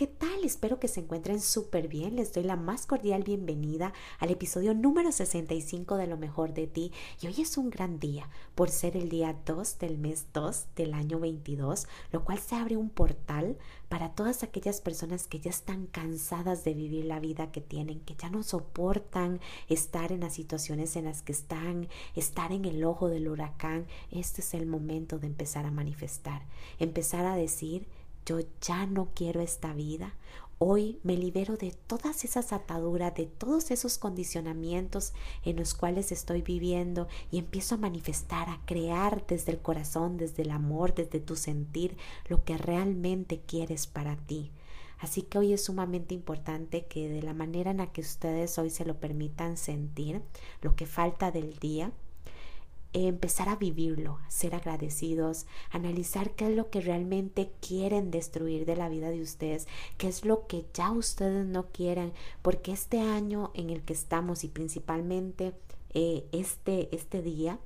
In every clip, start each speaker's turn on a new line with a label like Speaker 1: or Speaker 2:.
Speaker 1: ¿Qué tal? Espero que se encuentren súper bien. Les doy la más cordial bienvenida al episodio número 65 de Lo mejor de ti. Y hoy es un gran día por ser el día 2 del mes 2 del año 22, lo cual se abre un portal para todas aquellas personas que ya están cansadas de vivir la vida que tienen, que ya no soportan estar en las situaciones en las que están, estar en el ojo del huracán. Este es el momento de empezar a manifestar, empezar a decir, yo ya no quiero esta vida. Hoy me libero de todas esas ataduras, de todos esos condicionamientos en los cuales estoy viviendo y empiezo a manifestar, a crear desde el corazón, desde el amor, desde tu sentir lo que realmente quieres para ti. Así que hoy es sumamente importante que de la manera en la que ustedes hoy se lo permitan sentir, lo que falta del día, empezar a vivirlo, ser agradecidos, analizar qué es lo que realmente quieren destruir de la vida de ustedes, qué es lo que ya ustedes no quieren, porque este año en el que estamos y principalmente eh, este, este día,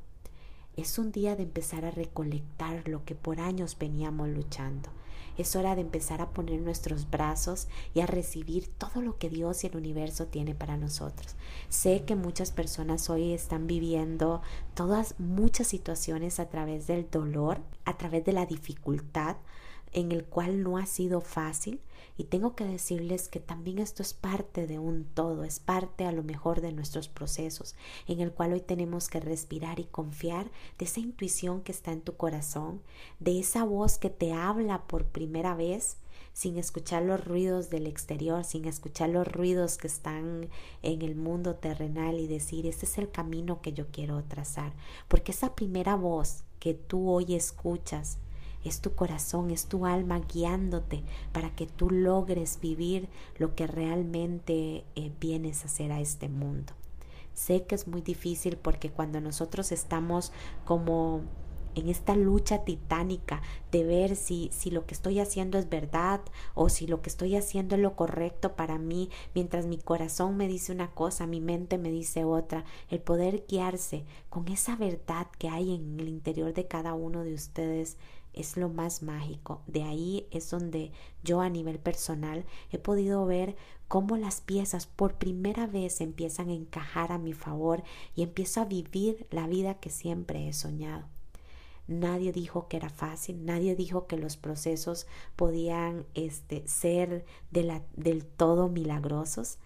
Speaker 1: es un día de empezar a recolectar lo que por años veníamos luchando. Es hora de empezar a poner nuestros brazos y a recibir todo lo que Dios y el universo tiene para nosotros. Sé que muchas personas hoy están viviendo todas muchas situaciones a través del dolor, a través de la dificultad, en el cual no ha sido fácil y tengo que decirles que también esto es parte de un todo, es parte a lo mejor de nuestros procesos, en el cual hoy tenemos que respirar y confiar de esa intuición que está en tu corazón, de esa voz que te habla por primera vez sin escuchar los ruidos del exterior, sin escuchar los ruidos que están en el mundo terrenal y decir, este es el camino que yo quiero trazar. Porque esa primera voz que tú hoy escuchas es tu corazón, es tu alma guiándote para que tú logres vivir lo que realmente eh, vienes a hacer a este mundo. Sé que es muy difícil porque cuando nosotros estamos como en esta lucha titánica de ver si, si lo que estoy haciendo es verdad o si lo que estoy haciendo es lo correcto para mí, mientras mi corazón me dice una cosa, mi mente me dice otra, el poder guiarse con esa verdad que hay en el interior de cada uno de ustedes es lo más mágico. De ahí es donde yo a nivel personal he podido ver cómo las piezas por primera vez empiezan a encajar a mi favor y empiezo a vivir la vida que siempre he soñado. Nadie dijo que era fácil, nadie dijo que los procesos podían este, ser del todo milagrosos.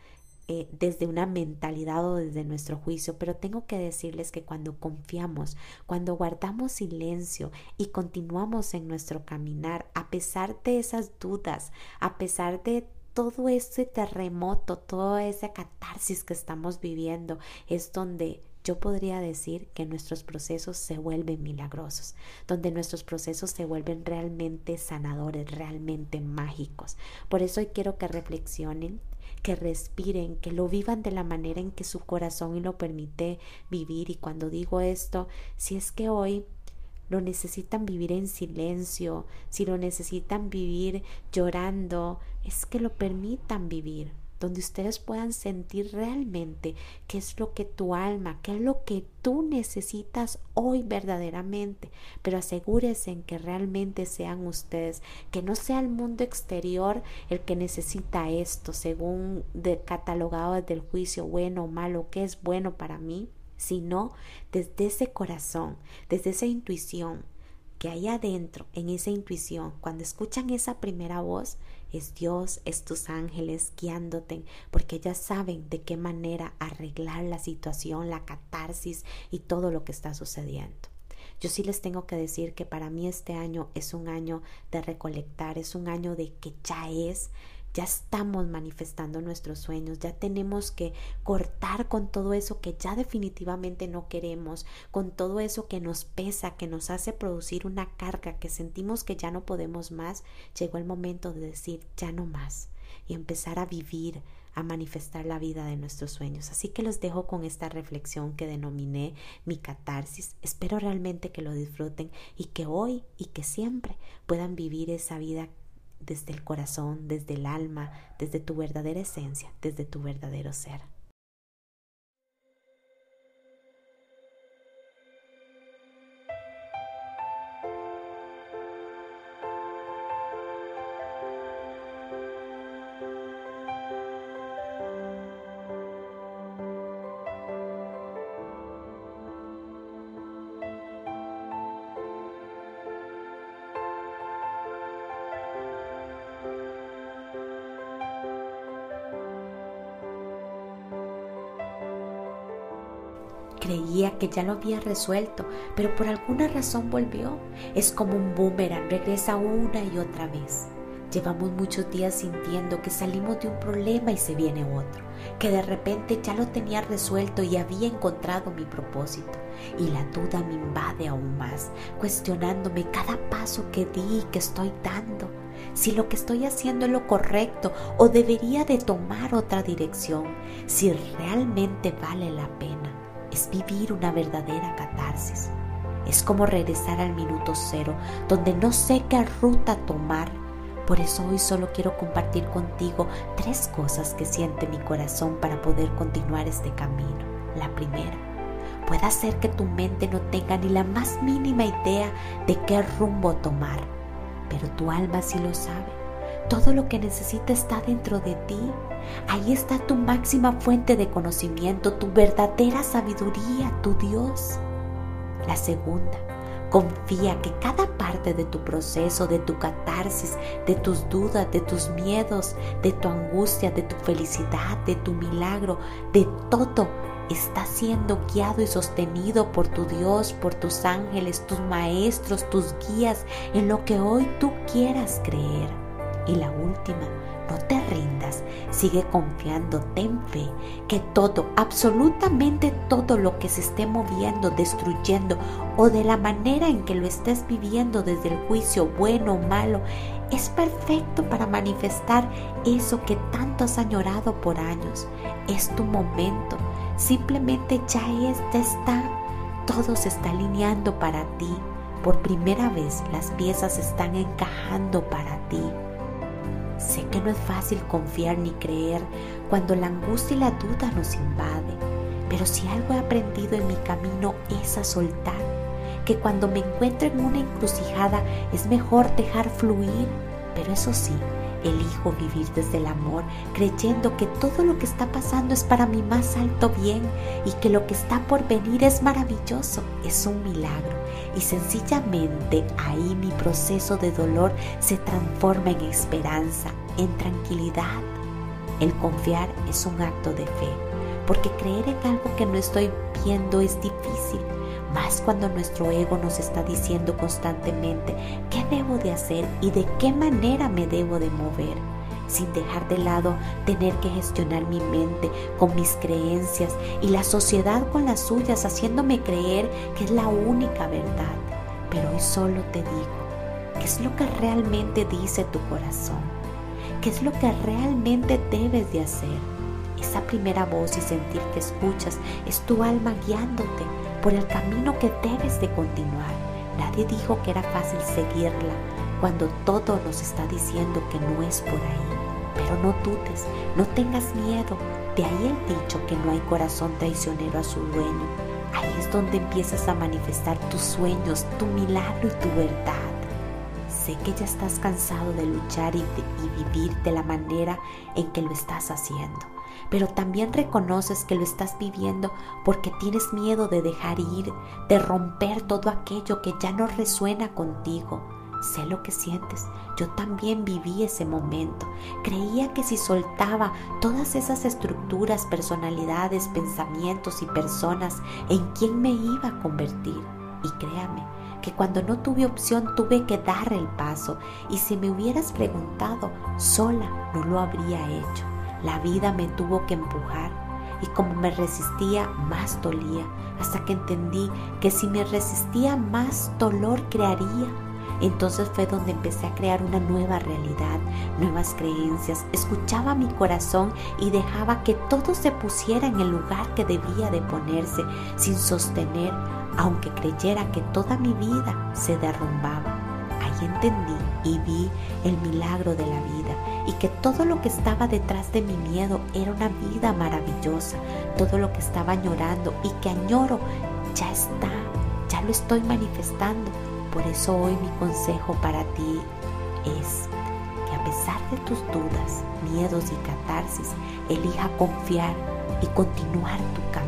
Speaker 1: Eh, desde una mentalidad o desde nuestro juicio, pero tengo que decirles que cuando confiamos, cuando guardamos silencio y continuamos en nuestro caminar, a pesar de esas dudas, a pesar de todo ese terremoto, toda esa catarsis que estamos viviendo, es donde yo podría decir que nuestros procesos se vuelven milagrosos, donde nuestros procesos se vuelven realmente sanadores, realmente mágicos. Por eso hoy quiero que reflexionen que respiren, que lo vivan de la manera en que su corazón lo permite vivir. Y cuando digo esto, si es que hoy lo necesitan vivir en silencio, si lo necesitan vivir llorando, es que lo permitan vivir donde ustedes puedan sentir realmente qué es lo que tu alma, qué es lo que tú necesitas hoy verdaderamente, pero asegúrense en que realmente sean ustedes, que no sea el mundo exterior el que necesita esto, según de, catalogado desde el juicio bueno o malo, qué es bueno para mí, sino desde ese corazón, desde esa intuición que hay adentro, en esa intuición, cuando escuchan esa primera voz, es Dios, es tus ángeles guiándote, porque ellas saben de qué manera arreglar la situación, la catarsis y todo lo que está sucediendo. Yo sí les tengo que decir que para mí este año es un año de recolectar, es un año de que ya es ya estamos manifestando nuestros sueños, ya tenemos que cortar con todo eso que ya definitivamente no queremos, con todo eso que nos pesa, que nos hace producir una carga, que sentimos que ya no podemos más, llegó el momento de decir ya no más y empezar a vivir, a manifestar la vida de nuestros sueños. Así que los dejo con esta reflexión que denominé mi catarsis. Espero realmente que lo disfruten y que hoy y que siempre puedan vivir esa vida desde el corazón, desde el alma, desde tu verdadera esencia, desde tu verdadero ser. Creía que ya lo había resuelto, pero por alguna razón volvió. Es como un boomerang, regresa una y otra vez. Llevamos muchos días sintiendo que salimos de un problema y se viene otro, que de repente ya lo tenía resuelto y había encontrado mi propósito. Y la duda me invade aún más, cuestionándome cada paso que di y que estoy dando, si lo que estoy haciendo es lo correcto o debería de tomar otra dirección, si realmente vale la pena es vivir una verdadera catarsis. Es como regresar al minuto cero, donde no sé qué ruta tomar. Por eso hoy solo quiero compartir contigo tres cosas que siente mi corazón para poder continuar este camino. La primera, puede hacer que tu mente no tenga ni la más mínima idea de qué rumbo tomar, pero tu alma sí lo sabe. Todo lo que necesita está dentro de ti. Ahí está tu máxima fuente de conocimiento, tu verdadera sabiduría, tu Dios. La segunda, confía que cada parte de tu proceso, de tu catarsis, de tus dudas, de tus miedos, de tu angustia, de tu felicidad, de tu milagro, de todo, está siendo guiado y sostenido por tu Dios, por tus ángeles, tus maestros, tus guías, en lo que hoy tú quieras creer. Y la última, no te rindas, sigue confiando, ten fe, que todo, absolutamente todo lo que se esté moviendo, destruyendo o de la manera en que lo estés viviendo desde el juicio bueno o malo, es perfecto para manifestar eso que tanto has añorado por años. Es tu momento, simplemente ya es, ya está, todo se está alineando para ti. Por primera vez las piezas están encajando para ti. Sé que no es fácil confiar ni creer cuando la angustia y la duda nos invade, pero si algo he aprendido en mi camino es a soltar, que cuando me encuentro en una encrucijada es mejor dejar fluir, pero eso sí, elijo vivir desde el amor, creyendo que todo lo que está pasando es para mi más alto bien y que lo que está por venir es maravilloso, es un milagro y sencillamente ahí mi proceso de dolor se transforma en esperanza, en tranquilidad. El confiar es un acto de fe, porque creer en algo que no estoy viendo es difícil, más cuando nuestro ego nos está diciendo constantemente qué debo de hacer y de qué manera me debo de mover sin dejar de lado tener que gestionar mi mente con mis creencias y la sociedad con las suyas, haciéndome creer que es la única verdad. Pero hoy solo te digo, ¿qué es lo que realmente dice tu corazón? ¿Qué es lo que realmente debes de hacer? Esa primera voz y sentir que escuchas es tu alma guiándote por el camino que debes de continuar. Nadie dijo que era fácil seguirla cuando todo nos está diciendo que no es por ahí. Pero no dudes, no tengas miedo. De ahí el dicho que no hay corazón traicionero a su dueño. Ahí es donde empiezas a manifestar tus sueños, tu milagro y tu verdad. Sé que ya estás cansado de luchar y, y vivir de la manera en que lo estás haciendo pero también reconoces que lo estás viviendo porque tienes miedo de dejar ir, de romper todo aquello que ya no resuena contigo, Sé lo que sientes. Yo también viví ese momento. Creía que si soltaba todas esas estructuras, personalidades, pensamientos y personas, ¿en quién me iba a convertir? Y créame, que cuando no tuve opción tuve que dar el paso y si me hubieras preguntado sola no lo habría hecho. La vida me tuvo que empujar y como me resistía más dolía hasta que entendí que si me resistía más dolor crearía. Entonces fue donde empecé a crear una nueva realidad, nuevas creencias, escuchaba mi corazón y dejaba que todo se pusiera en el lugar que debía de ponerse, sin sostener, aunque creyera que toda mi vida se derrumbaba. Ahí entendí y vi el milagro de la vida y que todo lo que estaba detrás de mi miedo era una vida maravillosa, todo lo que estaba añorando y que añoro ya está, ya lo estoy manifestando. Por eso hoy mi consejo para ti es que a pesar de tus dudas, miedos y catarsis, elija confiar y continuar tu camino.